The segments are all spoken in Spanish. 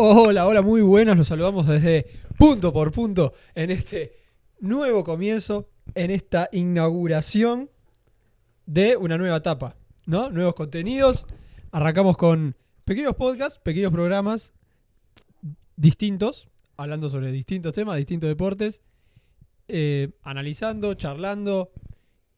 Hola, hola, muy buenas. Los saludamos desde punto por punto en este nuevo comienzo, en esta inauguración de una nueva etapa, ¿no? Nuevos contenidos. Arrancamos con pequeños podcasts, pequeños programas distintos, hablando sobre distintos temas, distintos deportes, eh, analizando, charlando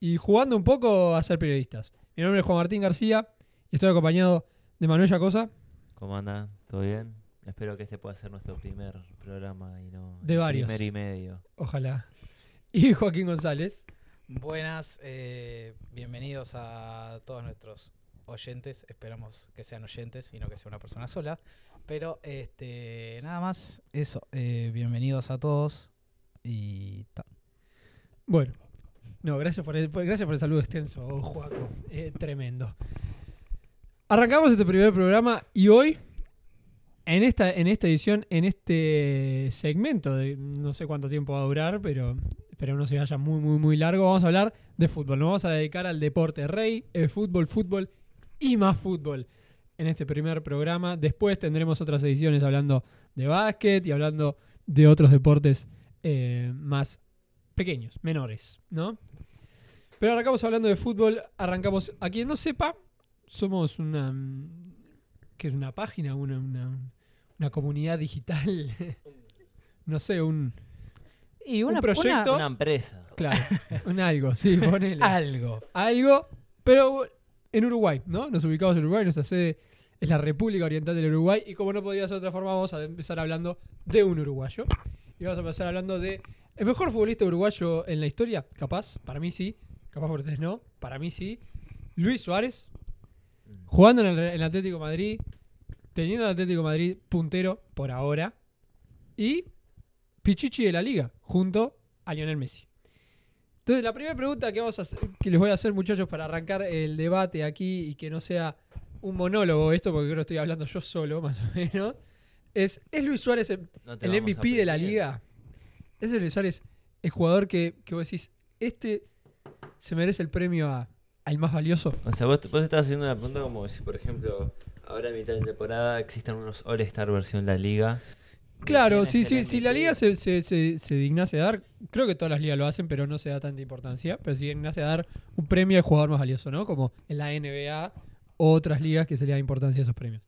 y jugando un poco a ser periodistas. Mi nombre es Juan Martín García y estoy acompañado de Manuel Yacosa. ¿Cómo anda? ¿Todo bien? Espero que este pueda ser nuestro primer programa y no De el varios. primer y medio. Ojalá. Y Joaquín González. Buenas, eh, bienvenidos a todos nuestros oyentes. Esperamos que sean oyentes y no que sea una persona sola. Pero este, nada más, eso. eh, bienvenidos a todos y ta. Bueno, no, gracias por el, por- gracias por el saludo extenso, Joaco. Eh, tremendo. Arrancamos este primer programa y hoy, en esta, en esta edición, en este segmento, de, no sé cuánto tiempo va a durar, pero espero no se vaya muy, muy, muy largo, vamos a hablar de fútbol. Nos vamos a dedicar al deporte rey, el fútbol, fútbol y más fútbol en este primer programa. Después tendremos otras ediciones hablando de básquet y hablando de otros deportes eh, más pequeños, menores, ¿no? Pero arrancamos hablando de fútbol, arrancamos, a quien no sepa, somos una, mm, que es una página, una, una, una comunidad digital, no sé, un, Y Un proyecto- Una empresa. claro, un algo, sí, ponele. algo. algo, pero en Uruguay, ¿no? Nos ubicamos en Uruguay, nuestra sede es la República Oriental del Uruguay y como no podría ser de otra forma, vamos a empezar hablando de un uruguayo. Y vamos a empezar hablando de el mejor futbolista uruguayo en la historia, capaz, para mí sí, capaz por ustedes no, para mí sí. Luis Suárez, jugando en el, en el Atlético de Madrid, teniendo el Atlético de Madrid puntero por ahora, y Pichichi de la Liga, junto a Lionel Messi. Entonces, la primera pregunta que, vamos a hacer- que les voy a hacer, muchachos, para arrancar el debate aquí y que no sea un monólogo esto, porque creo que estoy hablando yo solo, más o menos, es, ¿es Luis Suárez el, No MVP de la liga? ¿Es el Luis Suárez el jugador que, que vos decís, este se merece el premio a, al más valioso? O sea, vos, vos estás haciendo una pregunta como si, por ejemplo, ahora en mitad de temporada existan unos All-Star versión La Liga. Claro, ¿Quién sí, sí, si la liga se, se, se, se dignase a dar, creo que todas las ligas lo hacen, pero no se da tanta importancia, pero si dignase a dar un premio al jugador más valioso, ¿no? Como en la NBA o otras ligas que se le da importancia a esos premios.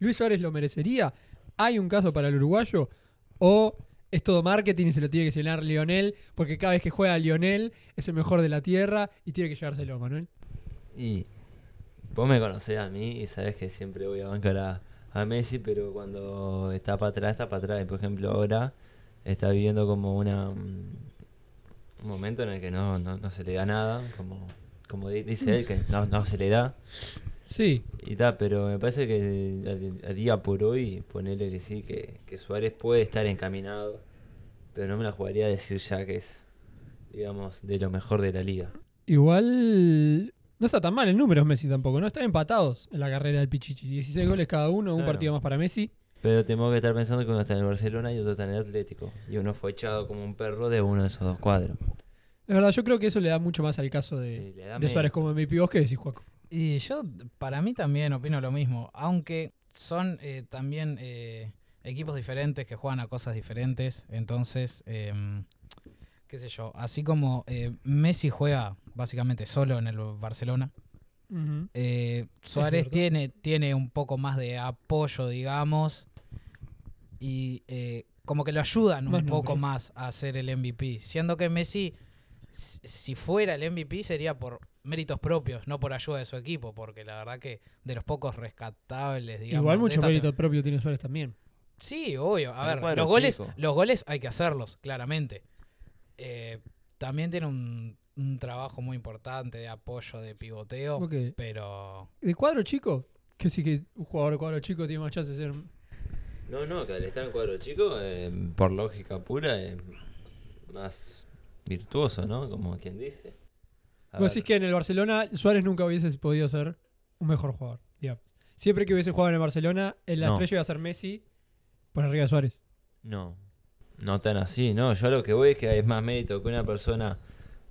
¿Luis Suárez lo merecería? ¿Hay un caso para el uruguayo? ¿O es todo marketing y se lo tiene que llenar Lionel? Porque cada vez que juega Lionel es el mejor de la tierra y tiene que llevárselo, Manuel. Y vos me conocés a mí y sabés que siempre voy a bancar a, a Messi, pero cuando está para atrás, está para atrás. Y, por ejemplo, ahora está viviendo como una mm, un momento en el que no, no, no se le da nada, como, como di- dice él, que no, no se le da. Sí, Y pero me parece que a, a día por hoy, ponerle que sí, que, que Suárez puede estar encaminado, pero no me la jugaría a decir ya que es, digamos, de lo mejor de la liga. Igual no está tan mal el número Messi tampoco, ¿no? Están empatados en la carrera del Pichichi. 16 goles cada uno, un Claro. partido más para Messi. Pero tengo que estar pensando que uno está en el Barcelona y otro está en el Atlético. Y uno fue echado como un perro de uno de esos dos cuadros. Es verdad, yo creo que eso le da mucho más al caso de, Sí, le da de Suárez como MVP. ¿Vos qué decís, Juaco? Y yo, para mí también opino lo mismo, aunque son eh, también eh, equipos diferentes que juegan a cosas diferentes, entonces, em, qué sé yo, así como eh, Messi juega básicamente solo en el Barcelona, eh, Suárez tiene, tiene un poco más de apoyo, digamos, y eh, como que lo ayudan un Más poco nombres. más a ser el MVP, siendo que Messi, si fuera el MVP, sería por méritos propios, no por ayuda de su equipo, porque la verdad que de los pocos rescatables, digamos. Igual mucho mérito propio tiene Suárez también. Sí, obvio. A ver, cuadro los goles, los goles hay que hacerlos, claramente. Eh, también tiene un, un trabajo muy importante de apoyo, de pivoteo, pero... ¿De cuadro chico? Que sí que un jugador de cuadro chico tiene más chance de ser. No, no, que al estar en cuadro chico, eh, por lógica pura, es más virtuoso, ¿no? Como quien dice. A Vos ver, decís que en el Barcelona Suárez nunca hubiese podido ser un mejor jugador. digamos. Siempre que hubiese jugado en el Barcelona, en la No. estrella iba a ser Messi por arriba de Suárez. No, no tan así, no. Yo a lo que voy es que es más mérito que una persona.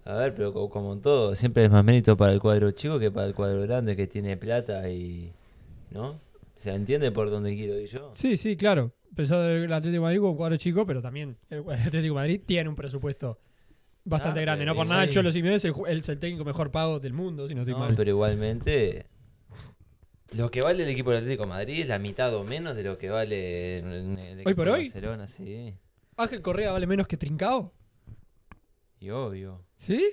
A ver, pero co- como en todo, siempre es más mérito para el cuadro chico que para el cuadro grande que tiene plata y. ¿No? ¿Se entiende por dónde quiero ir yo? Sí, sí, claro. Pensando en el Atlético de Madrid como un cuadro chico, pero también el Atlético de Madrid tiene un presupuesto bastante Ah, grande. No por nada, sí. Cholo Simeone es el, ju- es el técnico mejor pago del mundo, si no estoy No, mal. pero igualmente. Lo que vale el equipo del Atlético de Madrid es la mitad o menos de lo que vale el, el equipo ¿Hoy por de hoy? Barcelona, sí. ¿Ángel Correa vale menos que Trincao? Y obvio. ¿Sí?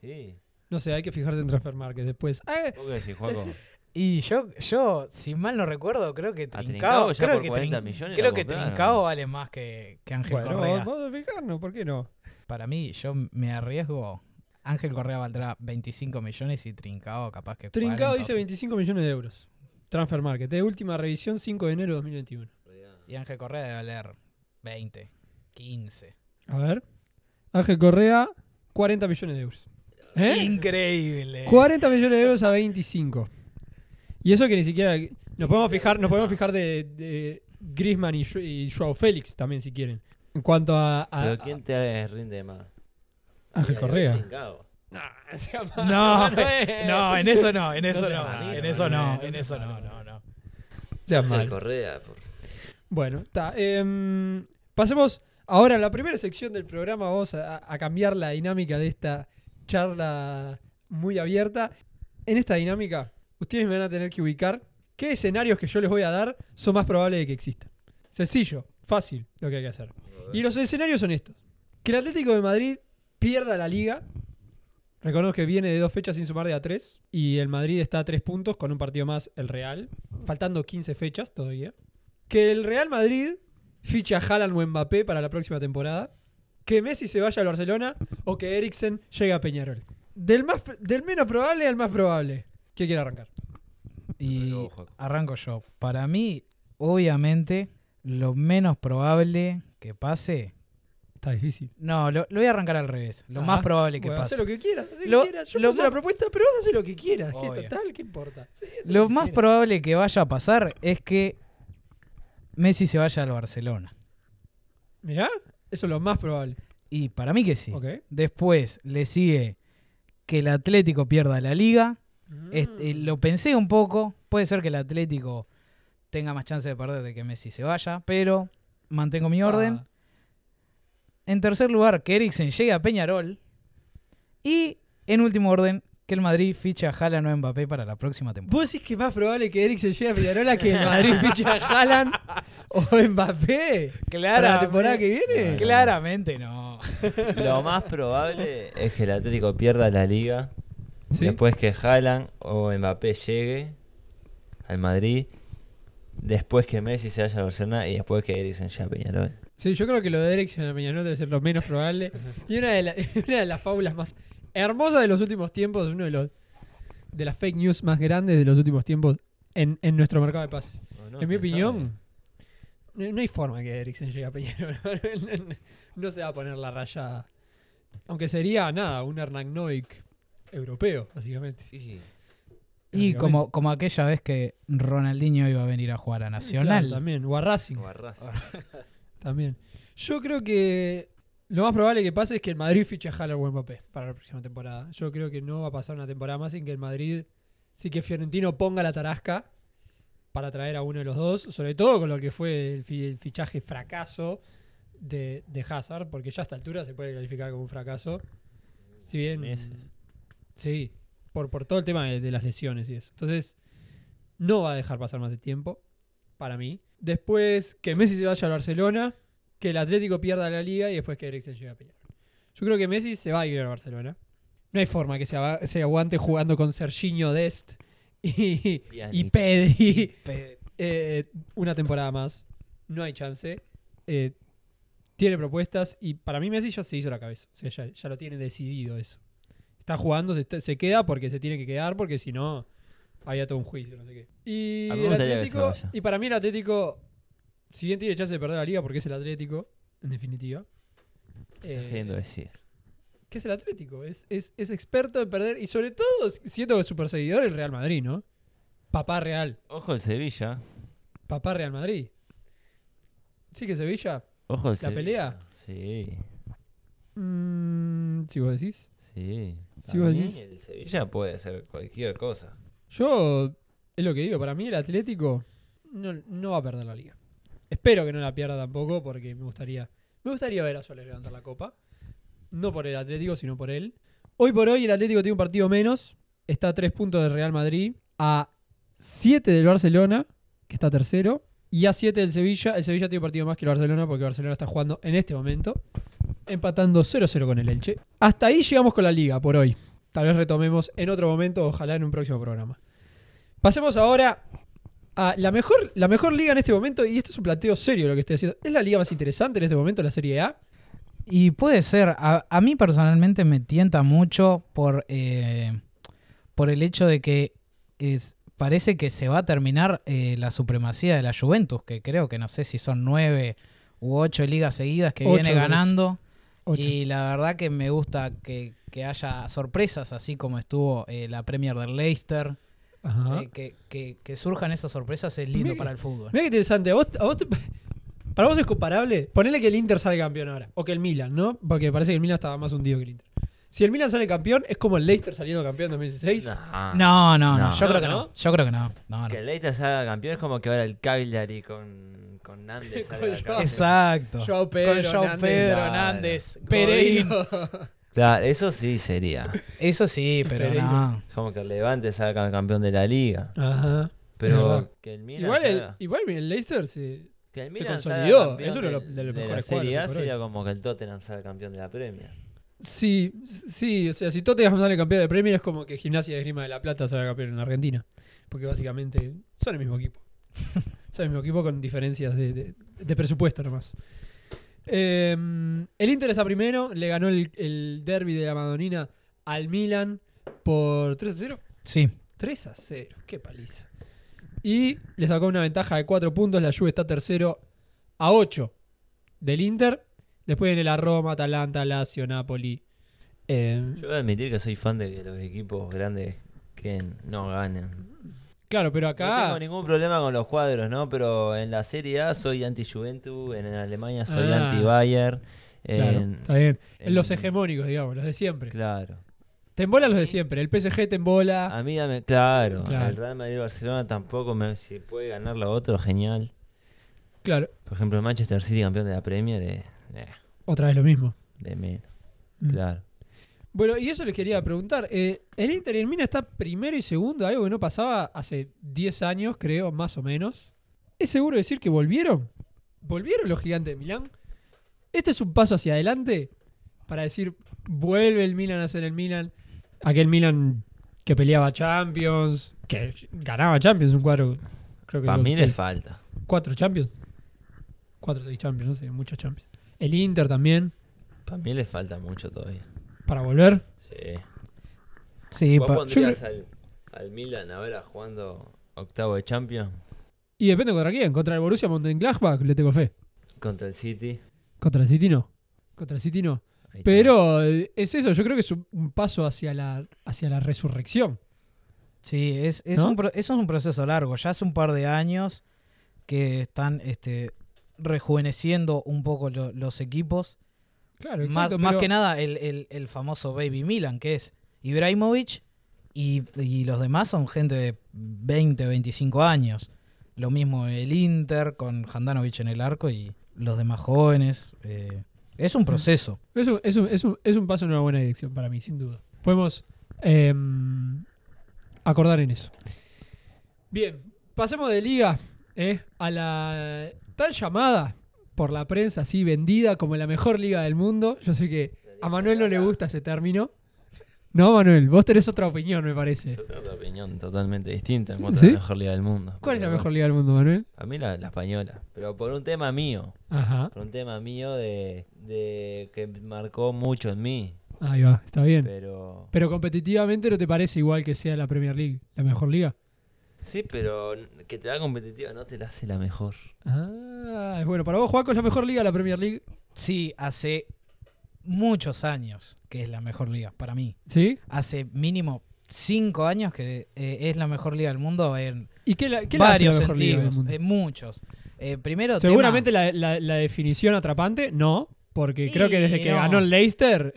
Sí. No sé, hay que fijarse en Transfer Market después. ¿Vos qué decís, Juaco? Y yo, yo, si mal no recuerdo, creo que Trincao, Trincao ya creo por que 40 Trin- millones creo que compraron. Trincao vale más que, que Ángel bueno, Correa. vamos a fijarnos, ¿por qué no? Para mí, yo me arriesgo. Ángel Correa valdrá 25 millones y Trincao capaz que Trincao 40, dice o- 25 millones de euros. Transfer Market, de última revisión 5 de enero de 2021. Y Ángel Correa debe valer 20, 15. A ver. Ángel Correa, 40 millones de euros. ¿Eh? Increíble. 40 millones de euros a 25. Y eso que ni siquiera. Nos podemos fijar, nos podemos fijar de, de Griezmann y, y Joao Félix también, si quieren. En cuanto a. a- ¿Pero quién te rinde más? Ángel Correa. No, No, en eso no, en eso no, en eso no, en eso no, no, no. Ángel. Correa. por- Bueno, está. em, pasemos ahora a la primera sección del programa. Vamos a, a cambiar la dinámica de esta charla muy abierta. En esta dinámica, ustedes me van a tener que ubicar qué escenarios que yo les voy a dar son más probables de que existan. Sencillo, fácil lo que hay que hacer. Y los escenarios son estos. Que el Atlético de Madrid pierda la liga. Reconozco que viene de dos fechas sin sumar de a tres. Y el Madrid está a tres puntos con un partido más el Real. Faltando 15 fechas todavía. Que el Real Madrid fiche a Haaland o Mbappé para la próxima temporada. Que Messi se vaya al Barcelona. O que Eriksen llegue a Peñarol. Del, más, del menos probable al más probable. ¿Qué quiere arrancar? Y arranco yo. Para mí, obviamente, lo menos probable que pase. Está difícil. No, lo, lo voy a arrancar al revés. Lo Ah, más probable que bueno, pase. Haz lo que quieras. lo Lo- que quieras. Yo lo puse la más- propuesta, pero vos haz lo que quieras. ¿Qué Obvio. total? ¿Qué importa? Sí, Lo que más quieras. probable que vaya a pasar es que Messi se vaya al Barcelona. Mirá, eso es lo más probable. Y para mí que sí. Ok. Después le sigue que el Atlético pierda la liga. Este, Mm. lo pensé un poco. Puede ser que el Atlético tenga más chance de perder de que Messi se vaya, pero mantengo mi orden. Ah, En tercer lugar, que Eriksen llegue a Peñarol. Y en último orden, que el Madrid fiche a Haaland o Mbappé para la próxima temporada. ¿Vos decís que es más probable que Eriksen llegue a Peñarola que el Madrid fiche a Haaland o Mbappé? ¿Para la temporada que viene? Claramente no. Lo más probable es que el Atlético pierda la liga. ¿Sí? Después que Haaland o Mbappé llegue al Madrid. Después que Messi se vaya al Barcelona y después que Eriksen llegue a Peñarol. Sí, yo creo que lo de Eriksen a Peñarol debe ser lo menos probable. Y una de, la- una de las fábulas más hermosas de los últimos tiempos, uno de los de las fake news más grandes de los últimos tiempos en, en nuestro mercado de pases. En mi ¿Quién opinión, no, no hay forma que Eriksen llegue a Peñarol. no se va a poner la raya. Aunque sería nada, un Hernán Noik europeo, básicamente. Sí. Y como, como aquella vez que Ronaldinho iba a venir a jugar a Nacional. Claro, también, o a Racing. O a Racing. También. Yo creo que lo más probable que pase es que el Madrid fiche a Haaland o Mbappé para la próxima temporada. Yo creo que no va a pasar una temporada más sin que el Madrid, sí que Fiorentino ponga la tarasca para traer a uno de los dos, sobre todo con lo que fue el, fi- el fichaje fracaso de, de Hazard, porque ya a esta altura se puede calificar como un fracaso. Si bien... Meses. Sí, por, por todo el tema de, de las lesiones y eso. Entonces, no va a dejar pasar más de tiempo, para mí. Después, que Messi se vaya al Barcelona, que el Atlético pierda la liga y después que Eriksen llegue a Peñarol. Yo creo que Messi se va a ir al Barcelona. No hay forma que se, aguante jugando con Serginho Dest y. Pedri Pe- eh, una temporada más. No hay chance. Eh, tiene propuestas y para mí Messi ya se hizo la cabeza. O sea, ya, ya lo tiene decidido eso. Está jugando, se, está- se queda porque se tiene que quedar, porque si no, había todo un juicio, no sé qué. Y, el Atlético, y para mí el Atlético, si bien tiene chance de perder la liga, porque es el Atlético, en definitiva. ¿Qué eh, estás queriendo decir? que es el Atlético. Es, es, es experto en perder y sobre todo siendo que su perseguidor el Real Madrid, ¿no? Papá Real. Ojo el Sevilla. Papá Real Madrid. Sí que Sevilla. Ojo el ¿La Sevilla. pelea? Sí, Mm, si vos decís. sí. Si vos decís. el Sevilla puede ser cualquier cosa. Yo, es lo que digo, para mí el Atlético no, no va a perder la liga. Espero que no la pierda tampoco porque me gustaría, me gustaría ver a Suárez levantar la copa. No por el Atlético, sino por él. Hoy por hoy el Atlético tiene un partido menos. Está a 3 puntos del Real Madrid. A 7 del Barcelona, que está tercero. Y a 7 del Sevilla. El Sevilla tiene un partido más que el Barcelona porque el Barcelona está jugando en este momento. Empatando 0-0 con el Elche. Hasta ahí llegamos con la liga por hoy. Tal vez retomemos en otro momento, ojalá en un próximo programa. Pasemos ahora a la mejor, la mejor liga en este momento, y esto es un planteo serio lo que estoy haciendo. ¿Es la liga más interesante en este momento, la Serie A? Y puede ser, a, a mí personalmente me tienta mucho por, eh, por el hecho de que es, parece que se va a terminar eh, la supremacía de la Juventus, que creo que no sé si son nueve u ocho ligas seguidas que Ocho, viene ganando. Y la verdad que me gusta que, que haya sorpresas, así como estuvo eh, la Premier del Leicester. Ajá. Eh, que, que- que surjan esas sorpresas es lindo para el fútbol. Mira qué interesante. ¿A vos, a vos te- para vos es comparable. Ponele que el Inter sale campeón ahora. O que el Milan, ¿no? Porque me parece que el Milan estaba más hundido que el Inter. Si el Milan sale campeón, es como el Leicester saliendo campeón en 2016. Nah. No, no, no, No. yo No, creo que ¿no? no. Yo creo que no. no, no. Que el Leicester salga campeón es como que ahora el Cagliari con, con Nández Con salga Joao. Exacto. Joao Pedro, Con Joao Nández. Pedro. Nández, Godín. Claro, eso sí sería. Eso sí, pero Pereiro. no. Como que el Levante salga campeón de la liga. Ajá. Pero que el Milan Igual el, salga- igual el Leicester se. que el Milan consolidó. Es uno de los- de los de mejores la Serie A sería como que el Tottenham salga campeón de la Premier. Sí, sí, o sea, si Tottenham sale campeón de Premier es como que Gimnasia de Grima de la Plata salga campeón en Argentina. Porque básicamente son el mismo equipo. son el mismo equipo con diferencias de, de- de presupuesto nomás. Eh, el Inter está primero, le ganó el, el derby de la Madonina al Milan por 3 a 0. Sí. 3 a 0, qué paliza. Y le sacó una ventaja de 4 puntos. La Juve está tercero a 8 del Inter. Después viene la Roma, Atalanta, Lazio, Napoli. Eh, Yo voy a admitir que soy fan de que los equipos grandes que no ganen. Claro, pero No acá. tengo ningún problema con los cuadros, ¿no? Pero en la Serie A soy anti-Juventus, en Alemania soy Ah. anti-Bayern. Claro, en- está bien. en- los hegemónicos, digamos, los de siempre. Claro. Te embola los de siempre. El PSG te embola. A mí dame, claro, Claro. el Real Madrid Barcelona tampoco me si puede ganar la otro, genial. Claro, Por ejemplo, el Manchester City campeón de la Premier, eh, eh, otra vez lo mismo. de menos. Mm. Claro. Bueno, y eso les quería preguntar. Eh, el Inter y el Mina está primero y segundo, algo que no pasaba hace 10 años, creo, más o menos. ¿Es seguro decir que volvieron? ¿Volvieron los gigantes de Milán? ¿Este es un paso hacia adelante? Para decir, vuelve el Milan a ser el Milan. Aquel Milan que peleaba Champions, que ganaba Champions, un cuadro. Creo que Para mí le falta. cuatro Champions. Cuatro o seis Champions, no sé, muchos Champions. El Inter también, Para mí le falta mucho todavía. Para volver. Sí. Sí, ¿Vos pa- pondrías al, al Milan ahora jugando octavo de Champions Y depende contra quién. Contra el Borussia Mönchengladbach le tengo fe. contra el City? Contra el City no. Contra el City no. Pero eh, es eso, yo creo que es un, paso hacia la, hacia la resurrección. sí, es, es ¿No? un, pro- eso es un proceso largo. Ya hace un par de años que están este, rejuveneciendo un poco lo- los equipos. Claro, Más, exacto. más pero- que nada el, el- el famoso Baby Milan, que es Ibrahimovic y, y los demás son gente de 20, 25 años. Lo mismo el Inter con Handanovic en el arco y los demás jóvenes. eh, es un proceso. Es un, es un- es un- es un paso en una buena dirección para mí, sin duda. Podemos em, acordar en eso. Bien, pasemos de liga eh, a la tan llamada por la prensa, así vendida como la mejor liga del mundo. Yo sé que a Manuel no le gusta ese término. No, Manuel, vos tenés otra opinión, me parece. Yo tengo otra opinión totalmente distinta en cuanto ¿Sí? a la mejor liga del mundo. ¿Cuál es la mejor liga del mundo, Manuel? A mí la, la española. Pero por un tema mío. Ajá, Por un tema mío de, de que marcó mucho en mí. ahí va, está bien. Pero. Pero competitivamente no te parece igual que sea la Premier League, la mejor liga. Sí, pero que te da competitiva no te la hace la mejor. Ah, bueno, para vos, Juaco, es la mejor liga la Premier League. Sí, hace muchos años que es la mejor liga para mí. ¿Sí? Hace mínimo cinco años que eh, es la mejor liga del mundo en ¿Y qué, la, qué la hace la varios liga del mundo? eh, muchos. Eh, primero, Seguramente tema- la, la- la definición atrapante, no. Porque creo que desde que no. ganó el Leicester.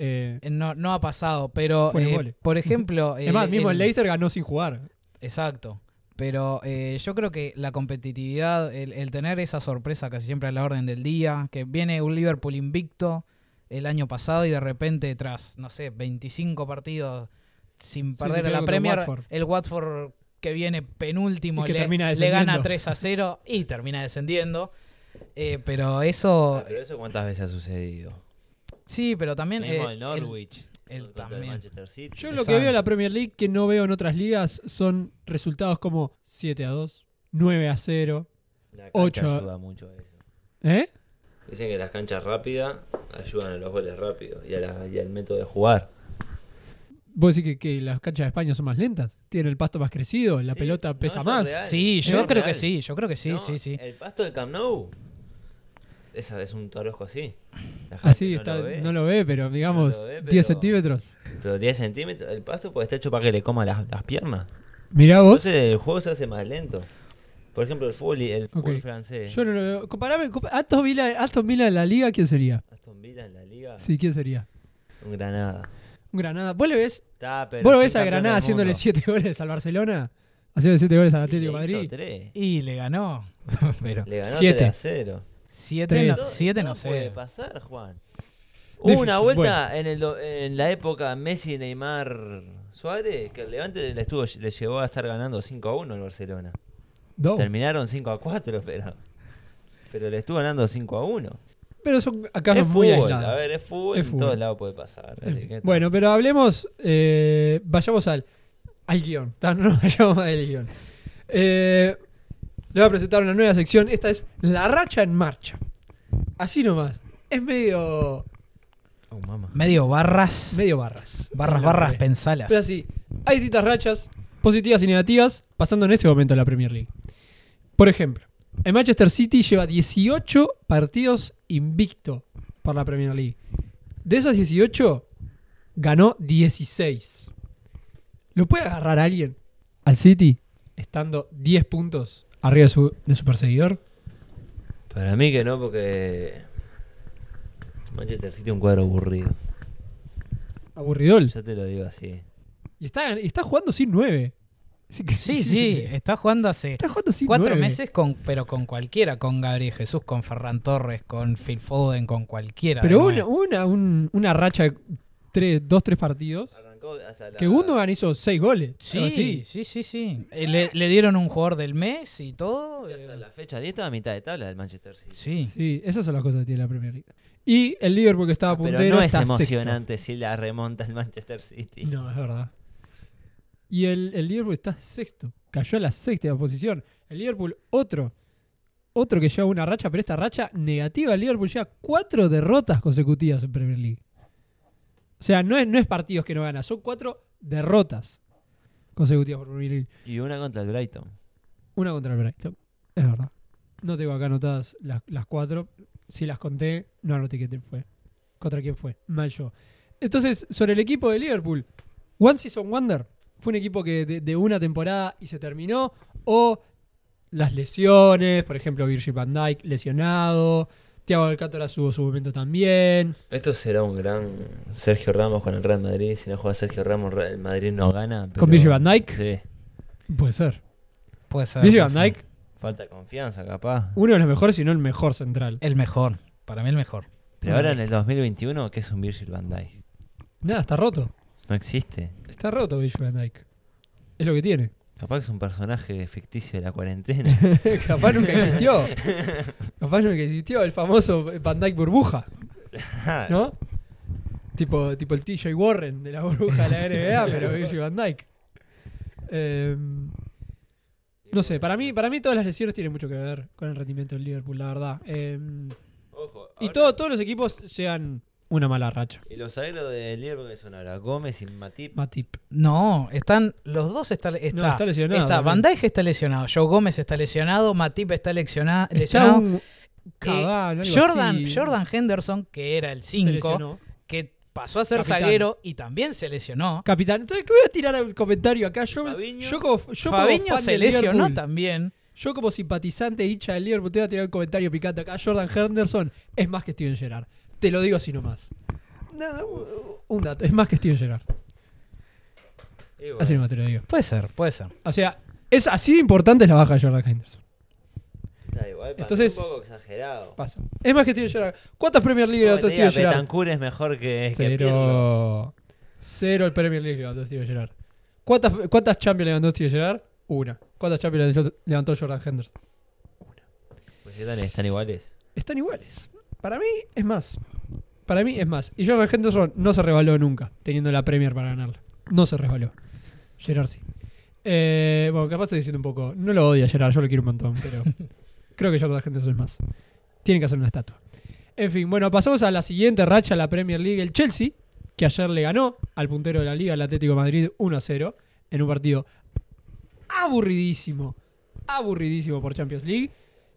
no, no ha pasado, pero eh, por ejemplo, es más, eh, mismo el el- Leicester ganó sin jugar. Exacto. Pero eh, yo creo que la competitividad, el, el tener esa sorpresa casi siempre a la orden del día, que viene un Liverpool invicto el año pasado y de repente tras, no sé, 25 partidos sin Sí, perder se a la Premier, Watford. el Watford que viene penúltimo Y que le, termina le gana descendiendo. 3 a 0 y termina descendiendo. Eh, pero eso, Ah, pero eso cuántas veces ha sucedido. sí, pero también... Eh, el Norwich. el también. Manchester City. Yo lo Exacto. que veo en la Premier League que no veo en otras ligas son resultados como 7 a 2, 9 a 0. La cancha ocho- ayuda mucho a eso. ¿Eh? Dicen que las canchas rápidas ayudan a los goles rápidos y, a la- y al método de jugar. ¿Vos decís que, que las canchas de España son más lentas? ¿Tienen el pasto más crecido? ¿La Sí, pelota no, pesa es más? real. Sí, yo creo que real. sí, yo creo que sí, No, sí, sí. El pasto del Camp Nou. Esa es un torosco así. Así no está, lo ve, no lo ve, pero digamos No lo ve, 10 pero- centímetros. Pero 10 centímetros. El pasto puede estar hecho para que le coma las, las piernas. Mirá vos. Entonces el juego se hace más lento. Por ejemplo, el fútbol, el fútbol francés. Yo no lo veo. Comparame, compa- Aston Villa, Aston Villa en la liga, ¿quién sería? Aston Villa en la liga. Sí, ¿quién sería? Un Granada. Un Granada. ¿Vos le ves, ¿vos lo ves a Granada haciéndole mundo. 7 goles al Barcelona? Haciendo 7 goles al Y Atlético le de hizo Madrid. tres. Y le ganó. Pero Le ganó Siete. 3 a 0. Siete, no, siete todo no sé. puede pasar, Juan. Hubo una vuelta en, el do- en la época Messi, Neymar, Suárez, que el Levante le, estuvo, le llegó a estar ganando 5 a 1 al Barcelona. Dos. Terminaron 5 a 4, pero, pero le estuvo ganando 5 a 1. Pero son acasos es muy fútbol, aislados. a ver, es fútbol, Es en fútbol. todos lados puede pasar. así que- Bueno, pero hablemos, eh, vayamos al, al guion. No nos vayamos al guion. Eh, le voy a presentar una nueva sección. Esta es La Racha en Marcha. Así nomás. Es medio, Oh. Medio barras. medio barras. barras, barras, pensalas. Pero así, hay distintas rachas, positivas y negativas, pasando en este momento en la Premier League. Por ejemplo, el Manchester City lleva 18 partidos invicto por la Premier League. De esos 18, ganó 16. ¿Lo puede agarrar alguien al City estando 10 puntos arriba de su, de su perseguidor? Para mí que no, porque Manchester City es un cuadro aburrido. Aburridol. Yo te lo digo así. Y está, y está jugando sin 9. Así que Sí, sí, está jugando hace Está jugando sin cuatro 9. meses, con, pero con cualquiera, con Gabriel Jesús, con Ferran Torres, con Phil Foden, con cualquiera. Pero una, una, un- una racha de 3, 2, 3 partidos. Arrancó hasta la... Que Gundogan hizo 6 goles. Sí, sí, sí, sí. Eh, le, le dieron un jugador del mes y todo. y hasta la fecha 10 estaba a mitad de tabla del Manchester City. Sí. Sí, esas son las cosas que tiene la Premier League. Y el Liverpool que estaba Ah, Pero puntero no es está sexto. emocionante si la remonta el Manchester City. No, es verdad. Y el, el Liverpool está sexto. Cayó a la sexta posición. El Liverpool, otro. Otro que lleva una racha, pero esta racha negativa. El Liverpool lleva cuatro derrotas consecutivas en Premier League. O sea, no es, no es partidos que no gana, son cuatro derrotas consecutivas por Premier League. Y una contra el Brighton. Una contra el Brighton. Es verdad. No tengo acá anotadas las, las cuatro. Si las conté, no anoté quién fue. ¿Contra quién fue? Mal yo. Entonces, sobre el equipo de Liverpool. One Season Wonder. ¿Fue un equipo que de, de una temporada y se terminó? ¿O las lesiones? Por ejemplo, Virgil van Dijk lesionado. Thiago Alcántara tuvo su momento también. Esto será un gran Sergio Ramos con el Real Madrid. Si no juega Sergio Ramos, el Madrid no gana. ¿Con Virgil van Dijk? Sí. Puede ser. Puede ser. Virgil van. Dijk, Falta confianza, capaz. uno de los mejores, si no el mejor central. El mejor. Para mí el mejor. Pero ahora en el 2021, ¿qué es un Virgil van Dijk? Nada, está roto. No existe. Está roto Virgil van Dijk. Es lo que tiene. Capaz que es un personaje ficticio de la cuarentena. Capaz nunca existió. Capaz nunca existió el famoso Van Dyke burbuja, ¿no? tipo, tipo el TJ Warren de la burbuja de la NBA, pero Virgil Van Dyke. Eh, no sé, para mí, para mí todas las lesiones tienen mucho que ver con el rendimiento del Liverpool, la verdad. Eh, Ojo, y todo, todos los equipos sean una mala racha. Y los zagueros de Liverpool que son ahora Gómez y Matip. Matip. No, están. Los dos están. Está, No, está lesionado Está. Van Dijk está lesionado. Joe Gómez está lesionado. Matip está lexiona- Está lesionado. un algo Jordan, así. Jordan Henderson, que era el Se 5, lesionó. que pasó a ser Capitán. zaguero y también se lesionó. Capitán. Entonces, ¿qué voy a tirar un comentario acá? Yo, Fabiño. yo como, yo como Fabiño fan se lesionó también. Yo como simpatizante hincha del Liverpool te voy a tirar un comentario picante acá. Jordan Henderson es más que Steven Gerrard. Te lo digo así nomás. Nada, un, dato. Es más que Steven Gerrard. Bueno, Así nomás te lo digo. Puede ser, puede ser. O sea, Es así de importante es la baja de Jordan Henderson. Está igual, Entonces- un poco exagerado. Pasa. Es más que Steven Gerrard. ¿Cuántas Premier League levantó Steven Gerrard? Betancourt es mejor que, Pirlo. Cero. Cero el Premier League levantó Steven Gerrard. ¿Cuántas, ¿Cuántas Champions levantó Steven Gerrard? Una. ¿Cuántas Champions levantó- Jordan Henderson? Pues están, están iguales. Están iguales. Para mí es más. Para mí es más. Y Jordan Henderson no se revaló nunca, teniendo la Premier para ganarla. No se resbaló. Gerard sí. Eh, bueno, capaz estoy diciendo un poco. No lo odio a Gerard, yo lo quiero un montón, pero creo que Jordan Henderson es más. Tienen que hacer una estatua. En fin, bueno, pasamos a la siguiente racha, la Premier League. El Chelsea, que ayer le ganó al puntero de la liga, el Atlético de Madrid, 1 a 0, en un partido aburridísimo. Aburridísimo por Champions League.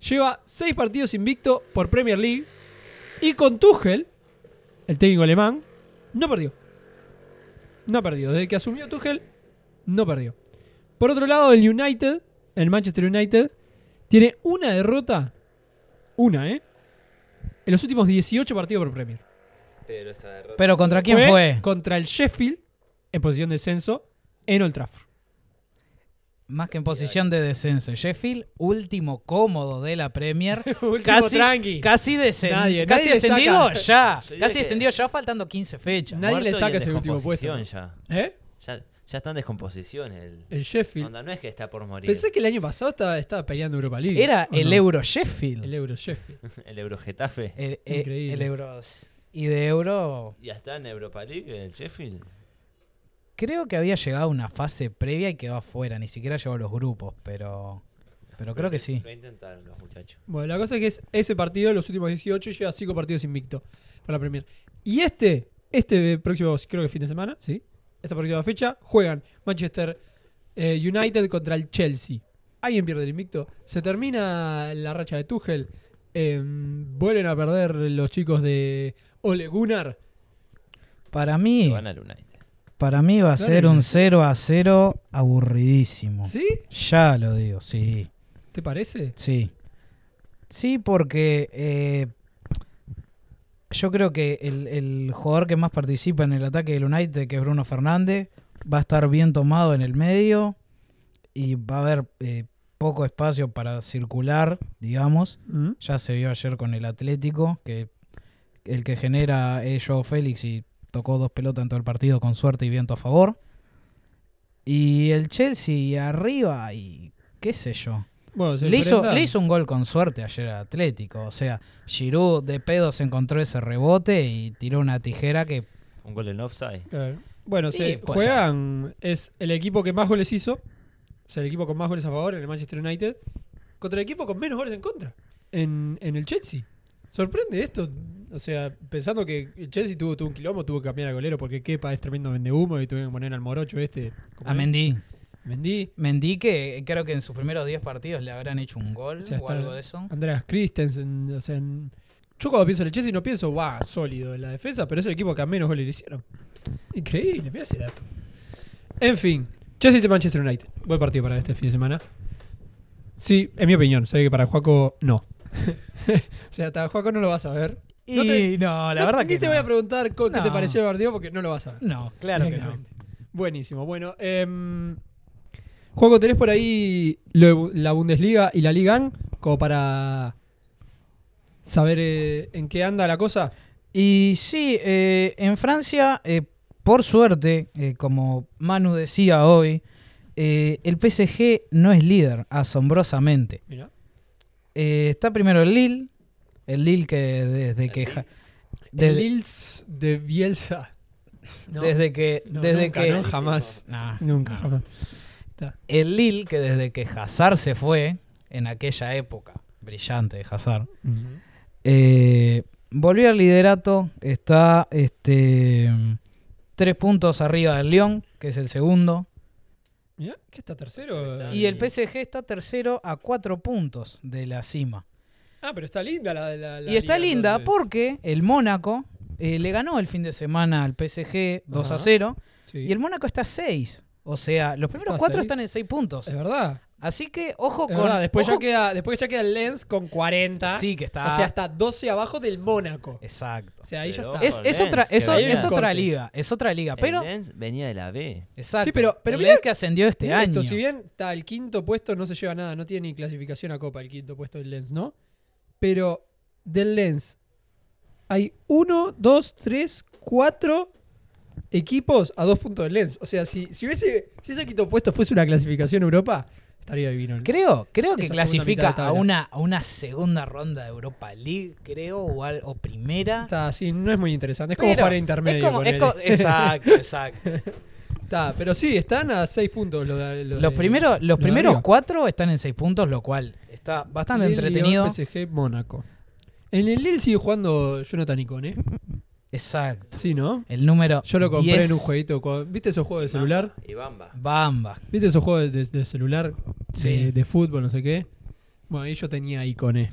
Lleva 6 partidos invicto por Premier League. Y con Tuchel, el técnico alemán, no perdió. No perdió. Desde que asumió Tuchel, no perdió. Por otro lado, el United, el Manchester United, tiene una derrota. Una, ¿eh? En los últimos 18 partidos por Premier. Pero esa derrota. Pero ¿contra quién fue? Contra el Sheffield, en posición de descenso, en Old Trafford. Más que en posición de descenso. Sheffield, último cómodo de la Premier. Último casi, tranqui. casi, Nadie- casi nadie descendido saca. ya. Casi descendido ya faltando 15 fechas. Nadie le Muerto y saca ese último puesto. descomposición Ya. ¿Eh? Ya, ya está en descomposición el. El Sheffield. Onda, no es que está por morir. Pensé que el año pasado estaba, estaba peleando Europa League. Era ¿o el no? Euro Sheffield. El Euro Sheffield. El Eurogetafe. El, el- Increíble. el Euro. Y de Euro. ¿Ya está en Europa League el Sheffield? Creo que había llegado a una fase previa y quedó afuera. Ni siquiera llegó a los grupos, pero. Pero creo que sí. Lo intentaron los muchachos. Bueno, la cosa es que es ese partido, los últimos 18, y lleva 5 partidos invicto para la Premier. Y este, este próximo, creo que fin de semana, ¿sí? Esta próxima fecha, juegan Manchester eh, United contra el Chelsea. Alguien pierde el invicto. Se termina la racha de Tuchel. eh, vuelven a perder los chicos de Ole Gunnar. Para mí, Van al United. Para mí va a Dale, ser un United. 0 a 0 aburridísimo. ¿Sí? Ya lo digo, sí. ¿Te parece? Sí. Sí, porque eh, yo creo que el, el jugador que más participa en el ataque del United, que es Bruno Fernández, va a estar bien tomado en el medio y va a haber eh, poco espacio para circular, digamos. ¿Mm? Ya se vio ayer con el Atlético, que el que genera es Joao Félix y tocó dos pelotas en todo el partido con suerte y viento a favor. Y el Chelsea arriba y qué sé yo. Bueno, se Le hizo, le hizo un gol con suerte ayer al Atlético. O sea, Giroud de pedo se encontró ese rebote y tiró una tijera que... Un gol en offside. Claro. Bueno, Sí, se juegan. Es el equipo que más goles hizo. O sea, el equipo con más goles a favor en el Manchester United. Contra el equipo con menos goles en contra. En, en el Chelsea. Sorprende esto. O sea, pensando que el Chelsea tuvo, tuvo un quilombo, tuvo que cambiar al golero porque Kepa es tremendo vendehumo y tuvieron que poner al morocho este. ¿cómo A? Mendy. Mendy. Mendy que creo que en sus primeros 10 partidos le habrán hecho un gol O sea, o está- algo de eso. Andreas Christensen. O sea, en- yo cuando pienso en el Chelsea no pienso, guau, sólido en la defensa, pero es el equipo que a menos goles le hicieron. Increíble, mira ese dato. En fin, Chelsea y Manchester United. Buen partido para este fin de semana. Sí, en mi opinión. Sé que para Juaco no. o sea, hasta Juaco no lo vas a ver. Y No no, te- la No, verdad ni que te no. voy a preguntar qué te pareció el partido porque no lo vas a ver. No, claro que no. Buenísimo. Bueno, eh, Juaco, ¿tenés por ahí lo de la Bundesliga y la Liga como para saber eh, en qué anda la cosa? Y sí, eh, en Francia, eh, por suerte, como Manu decía hoy, el PSG no es líder, asombrosamente. Mira. Eh, está primero el Lille, el Lille que desde que... Ja- El desde, de Bielsa. No, desde que... no, desde nunca, que no, jamás. Nah, Nunca, jamás. El Lille que desde que Hazard se fue, en aquella época brillante de Hazard, eh, volvió al liderato, está este, tres puntos arriba del Lyon, que es el segundo. Mira, ¿qué está tercero? Y el PSG está tercero a cuatro puntos de la cima. Ah, pero está linda la, la, la y está liga, linda entonces. porque el Mónaco eh, le ganó el fin de semana al PSG 2 a Ajá. 0 Sí. y el Mónaco está a 6. O sea, los primeros Está a cuatro seis. están en 6 puntos. Es verdad. Así que, ojo Es con. verdad, después, ya ojo- queda, después ya queda el Lens con 40. Sí, que está. O sea, está 12 abajo del Mónaco. Exacto. O sea, ahí Pero ya está. Es, Ojo, es Lens, otra, es, otra liga. Es otra liga. Pero. el Lens venía de la B. Exacto. Sí, pero- pero el mirá- Lens que ascendió este año. esto, si bien está el quinto puesto, no se lleva nada, no tiene ni clasificación a Copa el quinto puesto del Lens, ¿no? Pero del Lens hay uno, dos, tres, cuatro equipos a dos puntos del Lens. O sea, si, si, hubiese, si ese quinto puesto fuese una clasificación Europa, estaría divino. Creo, creo que clasifica a una, a una segunda ronda de Europa League, creo, o, al- o primera. Está así, no es muy interesante. Es como Pero jugar a intermedio. es como- es ponele. como- exacto, exacto. Está, pero sí, están a seis puntos los, de- los Los de- primeros, los primeros arriba. cuatro están en seis puntos, lo cual está bastante Lille, entretenido. Lyon, PSG, Mónaco. En el Lille sigue jugando Jonathan Icone. Exacto. Sí, ¿no? El número Yo lo compré 10, en un jueguito. con- ¿Viste esos juegos de celular? Y Bamba. Bamba. ¿Viste esos juegos de, de celular? Sí. De, de fútbol, no sé qué. Bueno, ahí yo tenía Icone.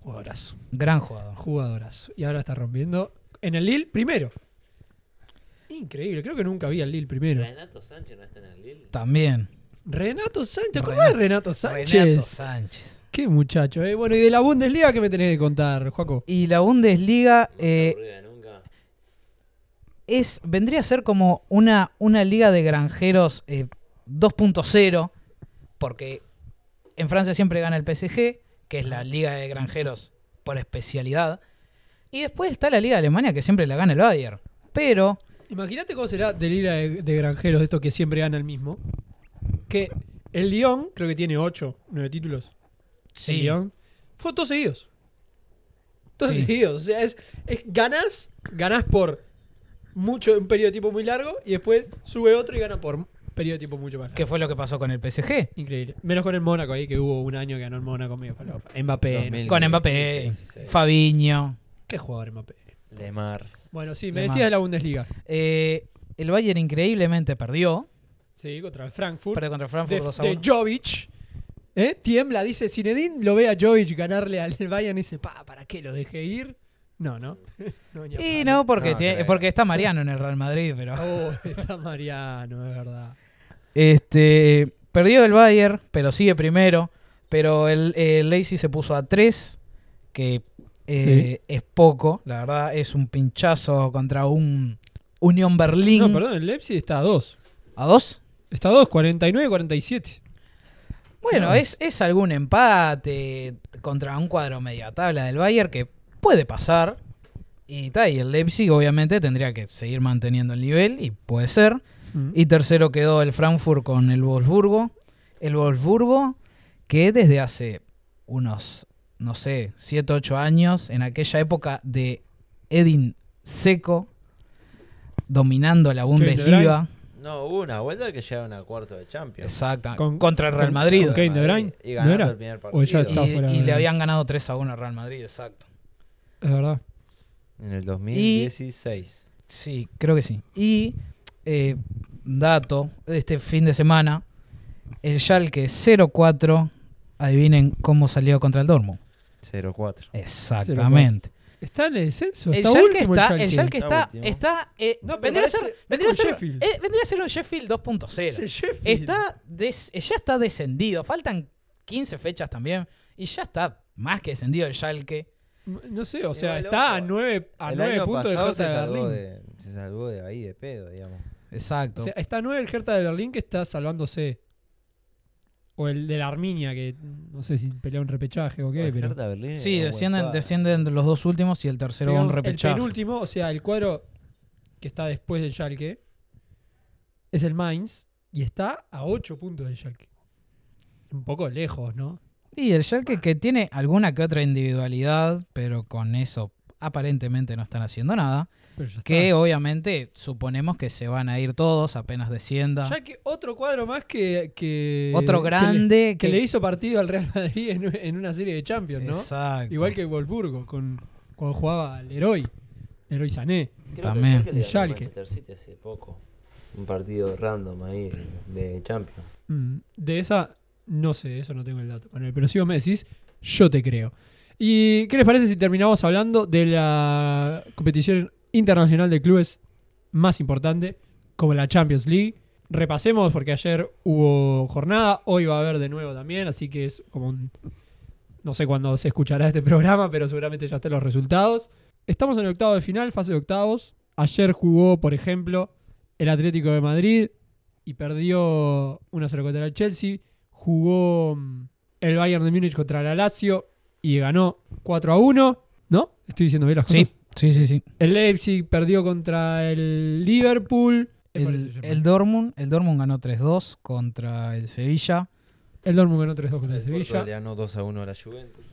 Jugadorazo. Gran jugador. Jugadorazo. Y ahora está rompiendo. En el Lille, primero. Increíble. Creo que nunca vi al Lille primero. Renato Sánchez no está en el Lille. También. Renato Sánchez. ¿Te Renato- acordás de Renato Sánchez? Renato Sánchez. Qué muchacho, eh. Bueno, y de la Bundesliga, ¿qué me tenés que contar, Juaco? Y la Bundesliga No se eh. Es vendría a ser como una, una liga de granjeros eh, 2.0, porque en Francia siempre gana el PSG, que es la liga de granjeros por especialidad, y después está la liga de Alemania, que siempre la gana el Bayern. Pero, Imagínate cómo será de liga de, de granjeros esto que siempre gana el mismo. Que el Lyon, creo que tiene 8, 9 títulos. El sí, Lyon. Fue todos seguidos. Todos Sí. seguidos. O sea, es, es ganas, ganas por mucho, un periodo de tiempo muy largo y después sube otro y gana por un periodo de tiempo mucho más largo. que fue lo que pasó con el PSG. Increíble. Menos con el Mónaco ahí, que hubo un año que ganó el Mónaco medio falopa. Mbappé. no sé. 2000. Con Mbappé, 16. Fabinho. ¿Qué jugador Mbappé? Lemar. Bueno, sí, me Lemar. decías de la Bundesliga. Eh, el Bayern increíblemente perdió. Sí, contra el Frankfurt. Perdió contra el Frankfurt de, 2 a de 1. Jovic. ¿Eh? Tiembla, dice Zinedine, lo ve a Jovic ganarle al Bayern y dice, pa, ¿para qué lo dejé ir? No, no. Y no, porque, No, tiene- creo. porque está Mariano en el Real Madrid, pero. Oh, está Mariano, es verdad. Este, perdió el Bayern, pero sigue primero. Pero el, el Leipzig se puso a 3, que eh, es poco. La verdad, es un pinchazo contra un Unión Berlín. No, perdón, el Leipzig está a 2. ¿A 2? Está a 2, 49-47. Bueno, No. es, es algún empate contra un cuadro media tabla del Bayern que puede pasar. Y, ta, y el Leipzig obviamente tendría que seguir manteniendo el nivel y puede ser. Mm. Y tercero quedó el Frankfurt con el Wolfsburgo. El Wolfsburgo que desde hace unos, no sé, 7, 8 años, en aquella época de Edin Seco, dominando la Bundesliga. No, hubo una vuelta que llegaron a cuarto de Champions. Exacto. Con- contra el Real Madrid. con Kevin De Bruyne, Y ¿no ganando era? el primer O ya partido. Y, fuera y de- le habían ganado 3 a 1 al Real Madrid, exacto. Es verdad. En el 2016. Sí, creo que sí. Y, eh, dato, este fin de semana, el Schalke 0-4, adivinen cómo salió contra el Dortmund. 0-4. Exactamente. Está en el descenso. El está Schalke último está, el Schalke Está está, está eh, No, vendría, a ser, vendría, a ser, Sheffield. eh, vendría a ser un Sheffield Es 2.0. el Sheffield. Está des- eh, ya está descendido, faltan 15 fechas también, y ya está más que descendido el Schalke. No sé, o sea, está a 9, a el nueve año puntos del Hertha se de salvó Berlín. de, se salvó de ahí de pedo, digamos. Exacto. O sea, está a 9 el Hertha de Berlín que está salvándose. O el de la Arminia, que no sé si pelea un repechaje o qué, El pero. Hertha Berlín sí, descienden, descienden los dos últimos y el tercero va a un digamos, el repechaje. penúltimo, o sea, el cuadro que está después del Schalke es el Mainz y está a 8 puntos del Schalke. Un poco lejos, ¿no? Y el Schalke que tiene alguna que otra individualidad, pero con eso aparentemente no están haciendo nada. Ya Que obviamente suponemos que se van a ir todos apenas descienda. Schalke, otro cuadro más que. que Otro que le- grande Que, le hizo partido al Real Madrid en, en una serie de Champions, ¿no? Exacto. Igual que Wolfsburgo, con, cuando jugaba Leroy. Leroy Sané. Creo También. Que el Schalke Manchester City hace poco. Un partido random ahí de Champions. Mm, De esa, no sé, eso no tengo el dato con. Pero si vos me decís, yo te creo. ¿Y qué les parece si terminamos hablando de la competición internacional de clubes más importante, como la Champions League, repasemos porque ayer hubo jornada, hoy va a haber de nuevo también, así que es como un... No sé cuándo se escuchará este programa, pero seguramente ya estén los resultados. Estamos en el octavo de final, fase de octavos. Ayer jugó, por ejemplo, el Atlético de Madrid y perdió 1-0 contra el Chelsea. Jugó mm, el Bayern de Múnich contra la Lazio y ganó 4-1. ¿No? Estoy diciendo bien las cosas. Sí, sí, sí, sí. El Leipzig perdió contra el Liverpool. El, el Dortmund, el Dortmund ganó 3-2 contra el Sevilla. El Dortmund ganó 3-2 contra el El Porto Sevilla. le ganó 2 a 1 a la Juventus.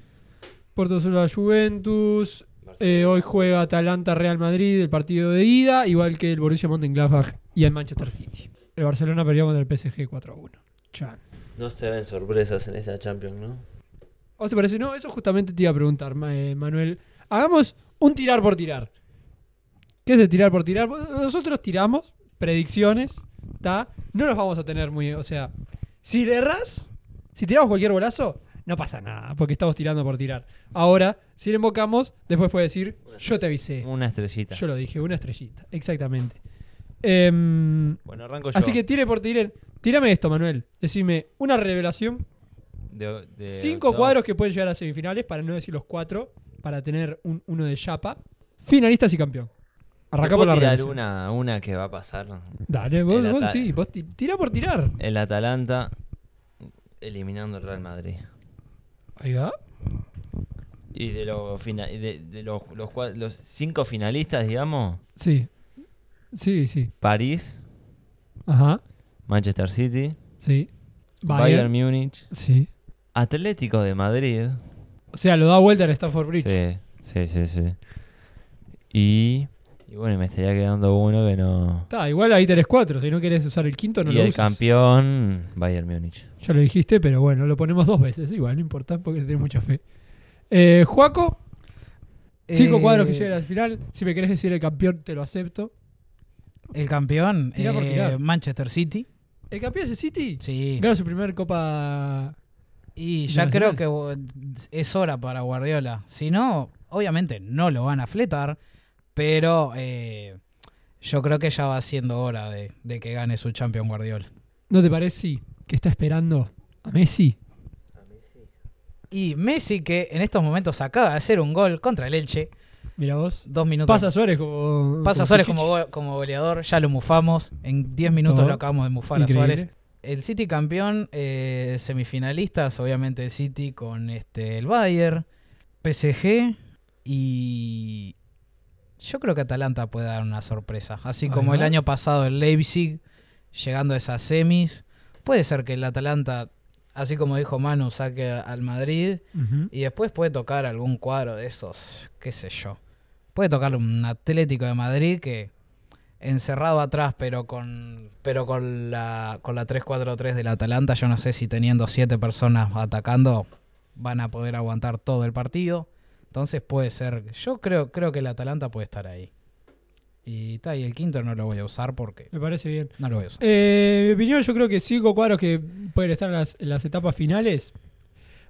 Porto solo a la Juventus. Eh, hoy juega Atalanta Real Madrid el partido de ida, igual que el Borussia Mönchengladbach y el Manchester City. El Barcelona perdió contra el PSG 4-1. Chan. No se ven sorpresas en esta Champions, ¿no? ¿A vos te parece? No, eso justamente te iba a preguntar, eh, Manuel. Hagamos un tirar por tirar. ¿Qué es el tirar por tirar? Nosotros tiramos predicciones, ¿está? No nos vamos a tener muy... O sea, si le erras, si tiramos cualquier golazo, no pasa nada, porque estamos tirando por tirar. Ahora, si le invocamos, después puede decir, yo te avisé. Una estrellita. Yo lo dije, una estrellita, exactamente. Em, Bueno, arranco yo. así que tire por tirar. Tírame esto, Manuel. Decime una revelación De- de Cinco octavo- cuadros que pueden llegar a semifinales, para no decir los cuatro, para tener un, uno de chapa. Finalistas y campeón. ¿Te Arranca por la tirar una, una que va a pasar. Dale, vos, El vos sí, vos ti- tira por tirar. El Atalanta eliminando al Real Madrid. Ahí va. Y de, los de, de los, los, cua- los cinco finalistas, digamos, Sí. Sí, sí. París, Ajá. Manchester City, Sí. Bayern, Bayern. Múnich, Sí. Atlético de Madrid. O sea, lo da vuelta en Stafford Bridge. Sí, sí, sí, sí. Y, y bueno, me estaría quedando uno que no... Está, igual ahí tenés cuatro. Si no querés usar el quinto, no y lo el uses. campeón, Bayern Múnich. Ya lo dijiste, pero bueno, lo ponemos dos veces. Igual, no importa, porque tenés mucha fe. Eh, Juaco, cinco Eh, cuadros que llegan al final. Si me querés decir el campeón, te lo acepto. El campeón, Tira por eh. Manchester City. ¿El campeón es el City? Sí. Ganó su primer copa. Y ¿De ya creo que es hora para Guardiola. Si no, obviamente no lo van a fletar, pero eh, yo creo que ya va siendo hora de, de que gane su Champion Guardiola. ¿No te parece que está esperando a Messi? Y Messi, que en estos momentos acaba de hacer un gol contra el Elche, Mira vos. dos minutos. Pasa Suárez como. Pasa como Suárez como, go- como goleador, ya lo mufamos. En 10 minutos lo acabamos de mufar a. Suárez. El City campeón, eh, semifinalistas, obviamente el City con este el Bayern, PSG y yo creo que Atalanta puede dar una sorpresa. Así como el año pasado el Leipzig llegando a esas semis, puede ser que el Atalanta, así como dijo Manu, saque al Madrid y después puede tocar algún cuadro de esos, qué sé yo. Puede tocar un Atlético de Madrid que encerrado atrás, pero con pero con la con la 3-4-3 del Atalanta, yo no sé si teniendo siete personas atacando van a poder aguantar todo el partido. Entonces puede ser, yo creo creo que el Atalanta puede estar ahí. Y, ta, y el quinto no lo voy a usar porque Me parece bien. no lo voy a usar. Eh, mi opinión, yo creo que cinco cuadros que pueden estar en las, en las etapas finales.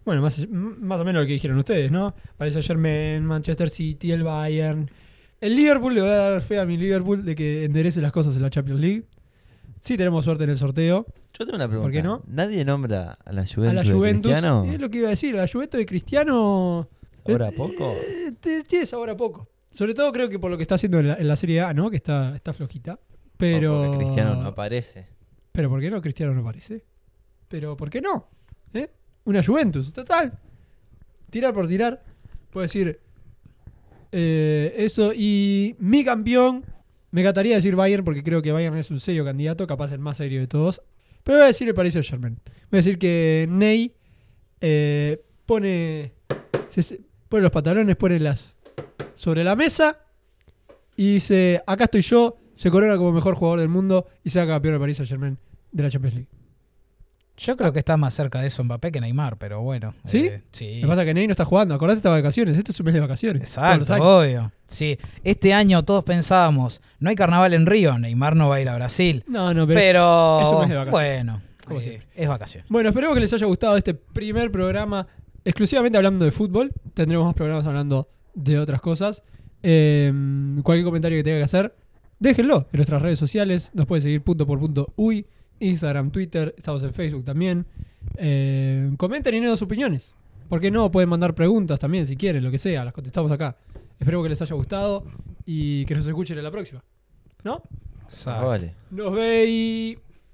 Bueno, más, más o menos lo que dijeron ustedes, ¿no? Paris Saint Germain, Manchester City, el Bayern. El Liverpool, le voy a dar fe a mi Liverpool de que enderece las cosas en la Champions League. Sí tenemos suerte en el sorteo. Yo tengo una pregunta. ¿Por qué no? ¿Nadie nombra a la Juventus, a la de Juventus. Cristiano? Es lo que iba a decir. A la Juventus de Cristiano. ¿Ahora eh, poco? eh, te- tiene sabor a poco. Sobre todo creo que por lo que está haciendo en la, en la Serie A, ¿no? Que está, está flojita. Pero. Cristiano no aparece. Pero ¿por qué no? Cristiano no aparece. Pero ¿por qué no? ¿Eh? Una Juventus, total. Tirar por tirar. Puedo decir eh, eso. Y mi campeón, me encantaría decir Bayern porque creo que Bayern es un serio candidato, capaz el más serio de todos. Pero voy a decir el Paris Saint Germain. Voy a decir que Ney eh, pone, se- pone los pantalones, pone las sobre la mesa y dice, acá estoy yo, se corona como mejor jugador del mundo y se haga campeón de Paris Saint Germain de la Champions League. Yo creo que está más cerca de eso Mbappé que Neymar, pero bueno. ¿Sí? eh, sí. Lo que pasa es que Ney no está jugando, acordate está de vacaciones, este es un mes de vacaciones. Exacto, obvio. Sí, este año todos pensábamos, no hay carnaval en Río, Neymar no va a ir a Brasil. No, no, pero... es- Pero, es un mes de vacaciones. bueno, Como eh, es vacación. Bueno, esperemos que les haya gustado este primer programa exclusivamente hablando de fútbol. Tendremos más programas hablando de otras cosas. Eh, cualquier comentario que tenga que hacer, déjenlo en nuestras redes sociales. Nos pueden seguir punto por punto uy, Instagram, Twitter, estamos en Facebook también. Eh, comenten y den sus opiniones. ¿Por qué no? Pueden mandar preguntas también si quieren, lo que sea, las contestamos acá. Espero que les haya gustado y que nos escuchen en la próxima. ¿No? Vale. Nos veis.